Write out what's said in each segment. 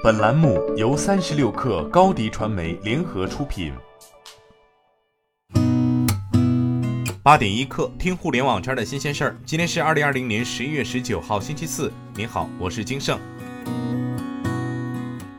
本栏目由三十六氪高低传媒联合出品。八点一刻，听互联网圈的新鲜事儿。今天是二零二零年十一月十九号，星期四。您好，我是金盛。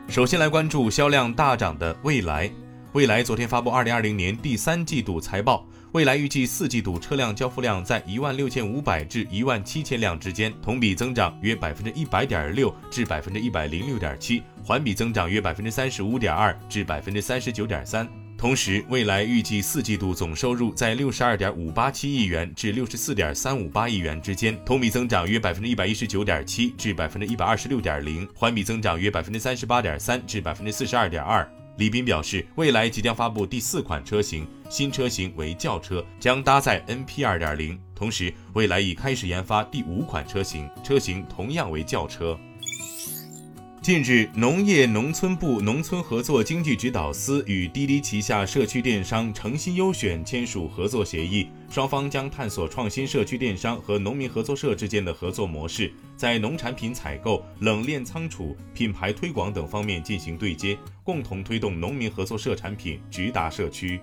首先来关注销量大涨的蔚来。蔚来昨天发布二零二零年第三季度财报。蔚来预计四季度车辆交付量在一万六千五百至一万七千辆之间，同比增长约百分之一百点六至百分之一百零六点七，环比增长约百分之三十五点二至百分之三十九点三。同时，未来预计四季度总收入在六十二点五八七亿元至六十四点三五八亿元之间，同比增长约百分之一百一十九点七至百分之一百二十六点零，环比增长约百分之三十八点三至百分之四十二点二。李斌表示，未来即将发布第四款车型，新车型为轿车，将搭载 NP 二点零。同时，未来已开始研发第五款车型，车型同样为轿车。近日，农业农村部农村合作经济指导司与滴滴旗下社区电商诚心优选签署合作协议，双方将探索创新社区电商和农民合作社之间的合作模式，在农产品采购、冷链仓储、品牌推广等方面进行对接，共同推动农民合作社产品直达社区。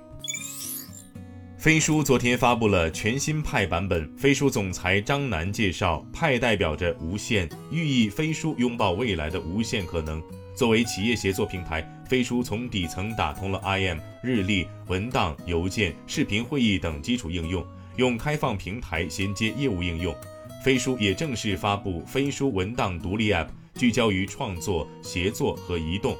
飞书昨天发布了全新派版本。飞书总裁张楠介绍，派代表着无限，寓意飞书拥抱未来的无限可能。作为企业协作平台，飞书从底层打通了 IM、日历、文档、邮件、视频会议等基础应用，用开放平台衔接业务应用。飞书也正式发布飞书文档独立 App，聚焦于创作、协作和移动。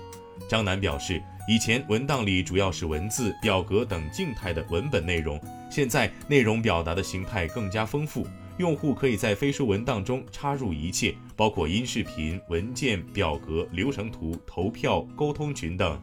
张楠表示。以前文档里主要是文字、表格等静态的文本内容，现在内容表达的形态更加丰富，用户可以在飞书文档中插入一切，包括音视频、文件、表格、流程图、投票、沟通群等。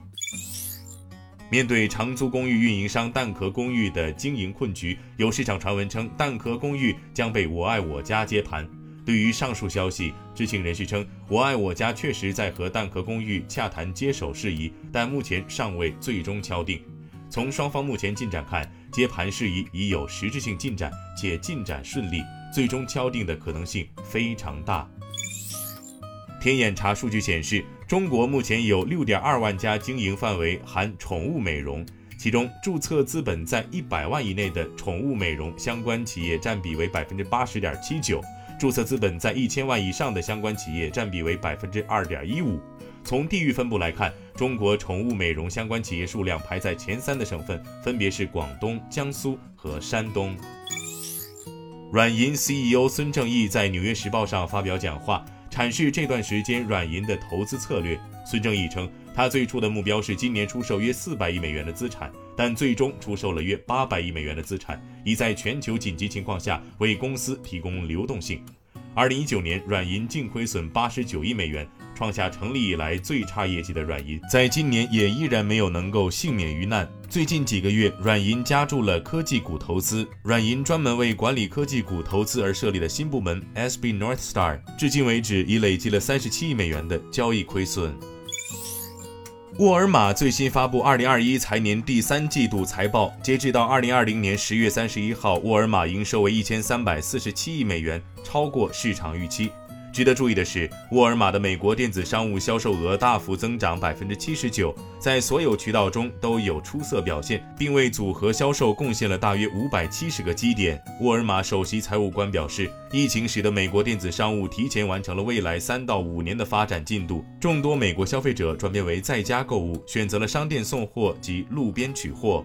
面对长租公寓运营商蛋壳公寓的经营困局，有市场传闻称蛋壳公寓将被我爱我家接盘。对于上述消息，知情人士称，我爱我家确实在和蛋壳公寓洽谈接手事宜，但目前尚未最终敲定。从双方目前进展看，接盘事宜已有实质性进展，且进展顺利，最终敲定的可能性非常大。天眼查数据显示，中国目前有六点二万家经营范围含宠物美容，其中注册资本在一百万以内的宠物美容相关企业占比为百分之八十点七九。注册资本在一千万以上的相关企业占比为百分之二点一五。从地域分布来看，中国宠物美容相关企业数量排在前三的省份分别是广东、江苏和山东。软银 CEO 孙正义在《纽约时报》上发表讲话，阐释这段时间软银的投资策略。孙正义称，他最初的目标是今年出售约四百亿美元的资产。但最终出售了约八百亿美元的资产，以在全球紧急情况下为公司提供流动性。二零一九年，软银净亏损八十九亿美元，创下成立以来最差业绩的软银，在今年也依然没有能够幸免于难。最近几个月，软银加注了科技股投资。软银专门为管理科技股投资而设立的新部门 SB North Star，至今为止已累积了三十七亿美元的交易亏损。沃尔玛最新发布二零二一财年第三季度财报，截止到二零二零年十月三十一号，沃尔玛营收为一千三百四十七亿美元，超过市场预期。值得注意的是，沃尔玛的美国电子商务销售额大幅增长百分之七十九，在所有渠道中都有出色表现，并为组合销售贡献了大约五百七十个基点。沃尔玛首席财务官表示，疫情使得美国电子商务提前完成了未来三到五年的发展进度，众多美国消费者转变为在家购物，选择了商店送货及路边取货。